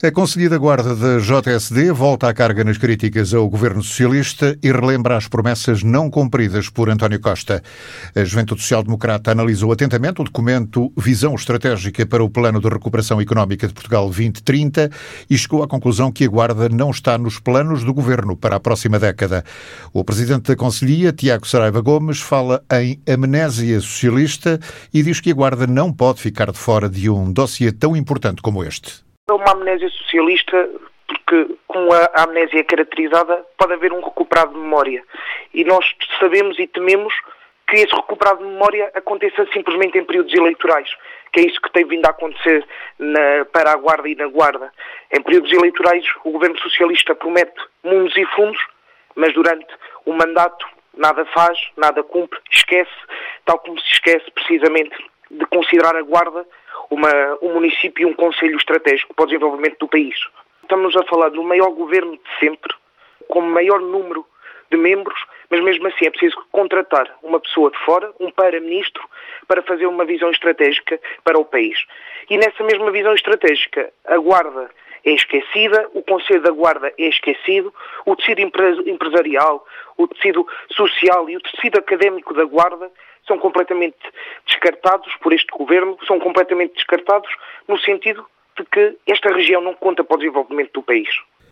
A Conselhia da Guarda da JSD volta à carga nas críticas ao governo socialista e relembra as promessas não cumpridas por António Costa. A Juventude Social Democrata analisou atentamente o documento Visão Estratégica para o Plano de Recuperação Económica de Portugal 2030 e chegou à conclusão que a Guarda não está nos planos do governo para a próxima década. O presidente da Conselhia, Tiago Saraiva Gomes, fala em amnésia socialista e diz que a Guarda não pode ficar de fora de um dossiê tão importante como este. É uma amnésia socialista porque com a amnésia caracterizada pode haver um recuperado de memória. E nós sabemos e tememos que esse recuperado de memória aconteça simplesmente em períodos eleitorais, que é isso que tem vindo a acontecer na, para a Guarda e na Guarda. Em períodos eleitorais, o governo socialista promete mundos e fundos, mas durante o mandato nada faz, nada cumpre, esquece, tal como se esquece precisamente de considerar a Guarda uma, um município e um conselho estratégico para o desenvolvimento do país. Estamos a falar do maior governo de sempre, com o maior número de membros, mas mesmo assim é preciso contratar uma pessoa de fora, um para-ministro, para fazer uma visão estratégica para o país. E nessa mesma visão estratégica, a Guarda é esquecida, o Conselho da Guarda é esquecido, o tecido empresarial, o tecido social e o tecido académico da Guarda são completamente descartados por este governo, são completamente descartados no sentido de que esta região não conta para o desenvolvimento do país.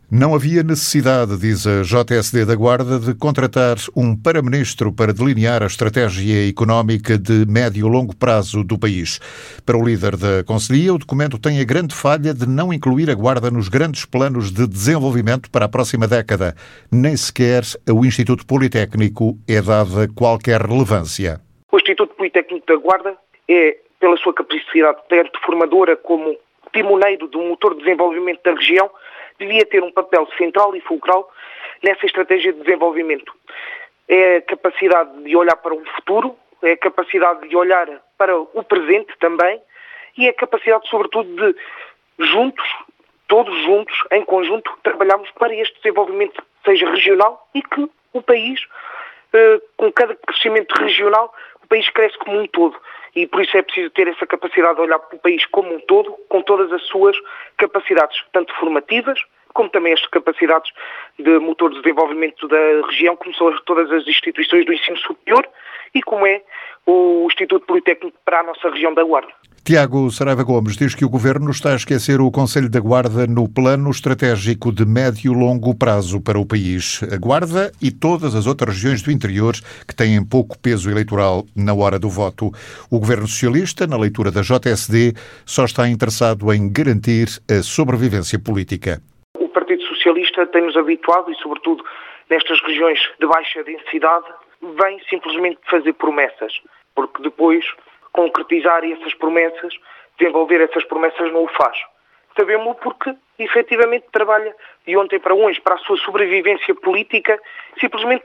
Não havia necessidade, diz a JSD da Guarda, de contratar um para-ministro para delinear a estratégia económica de médio e longo prazo do país. Para o líder da Conselhia, o documento tem a grande falha de não incluir a Guarda nos grandes planos de desenvolvimento para a próxima década. Nem sequer ao Instituto Politécnico é dada qualquer relevância. O Instituto Politécnico da Guarda é, pela sua capacidade tanto formadora como timoneiro do motor de desenvolvimento da região, devia ter um papel central e fulcral nessa estratégia de desenvolvimento. É a capacidade de olhar para o futuro, é a capacidade de olhar para o presente também e é a capacidade, sobretudo, de juntos, todos juntos, em conjunto, trabalharmos para este desenvolvimento seja regional e que o país, eh, com cada crescimento regional, o país cresce como um todo e por isso é preciso ter essa capacidade de olhar para o país como um todo, com todas as suas capacidades, tanto formativas, como também as capacidades de motor de desenvolvimento da região, como são todas as instituições do ensino superior e como é o Instituto Politécnico para a nossa região da Guarda. Tiago Saraiva Gomes diz que o Governo está a esquecer o Conselho da Guarda no plano estratégico de médio e longo prazo para o país. A Guarda e todas as outras regiões do interior que têm pouco peso eleitoral na hora do voto. O Governo Socialista, na leitura da JSD, só está interessado em garantir a sobrevivência política. O Partido Socialista tem-nos habituado, e sobretudo nestas regiões de baixa densidade, vem simplesmente fazer promessas, porque depois concretizar essas promessas, desenvolver essas promessas, não o faz. Sabemos porque, efetivamente, trabalha de ontem para hoje para a sua sobrevivência política, simplesmente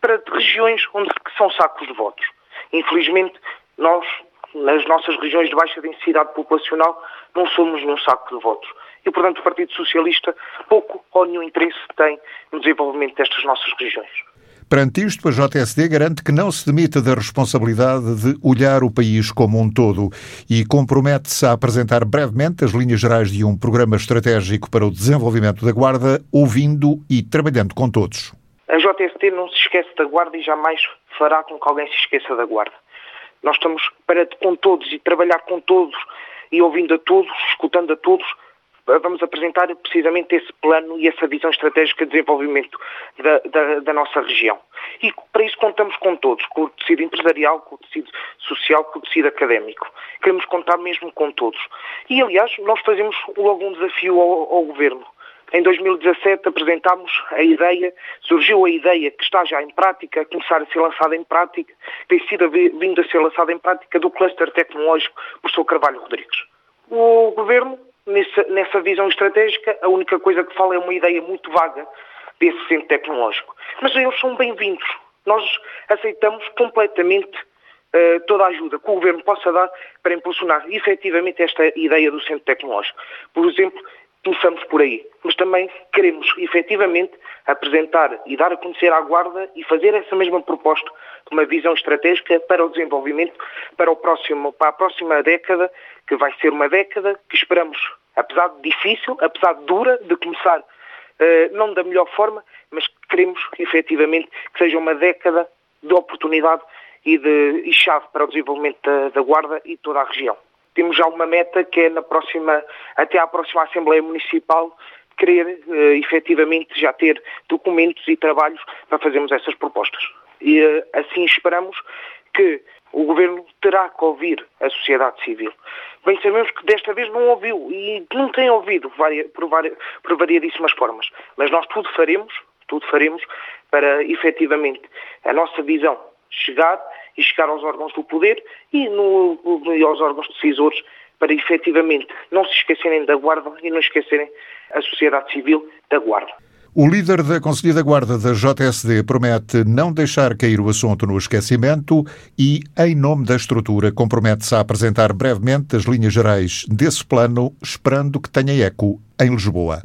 para regiões onde são sacos de votos. Infelizmente, nós, nas nossas regiões de baixa densidade populacional, não somos num saco de votos. E, portanto, o Partido Socialista pouco ou nenhum interesse tem no desenvolvimento destas nossas regiões. Perante isto, a JSD garante que não se demita da responsabilidade de olhar o país como um todo e compromete-se a apresentar brevemente as linhas gerais de um programa estratégico para o desenvolvimento da Guarda, ouvindo e trabalhando com todos. A JSD não se esquece da Guarda e jamais fará com que alguém se esqueça da Guarda. Nós estamos para com todos e trabalhar com todos e ouvindo a todos, escutando a todos, vamos apresentar precisamente esse plano e essa visão estratégica de desenvolvimento da, da, da, nossa região. E para isso contamos com todos, com o tecido empresarial, com o tecido social, com o tecido académico. Queremos contar mesmo com todos. E, aliás, nós fazemos logo um desafio ao, ao Governo. Em 2017 apresentámos a ideia, surgiu a ideia que está já em prática, a começar a ser lançada em prática, tem sido vindo a ser lançada em prática do cluster tecnológico professor Carvalho Rodrigues. O Governo nessa, nessa visão estratégica, a única coisa que fala é uma ideia muito vaga desse centro tecnológico. Mas eles são bem-vindos. Nós aceitamos completamente uh, toda a ajuda que o Governo possa dar para impulsionar efetivamente esta ideia do centro tecnológico. Por exemplo, começamos por aí. Mas também queremos efetivamente apresentar e dar a conhecer à Guarda e fazer essa mesma proposta de uma visão estratégica para o desenvolvimento para, o próximo, para a próxima década, que vai ser uma década que esperamos Apesar de difícil, apesar de dura, de começar uh, não da melhor forma, mas queremos efetivamente que seja uma década de oportunidade e, de, e chave para o desenvolvimento da, da Guarda e toda a região. Temos já uma meta que é na próxima, até à próxima Assembleia Municipal, querer uh, efetivamente já ter documentos e trabalhos para fazermos essas propostas. E uh, assim esperamos que o Governo terá que ouvir a sociedade civil. Bem sabemos que desta vez não ouviu e não tem ouvido por, por variadíssimas formas. Mas nós tudo faremos, tudo faremos para efetivamente a nossa visão chegar e chegar aos órgãos do poder e, no, e aos órgãos decisores para efetivamente não se esquecerem da Guarda e não esquecerem a sociedade civil da Guarda. O líder da Conselhia da Guarda da JSD promete não deixar cair o assunto no esquecimento e, em nome da estrutura, compromete-se a apresentar brevemente as linhas gerais desse plano, esperando que tenha eco em Lisboa.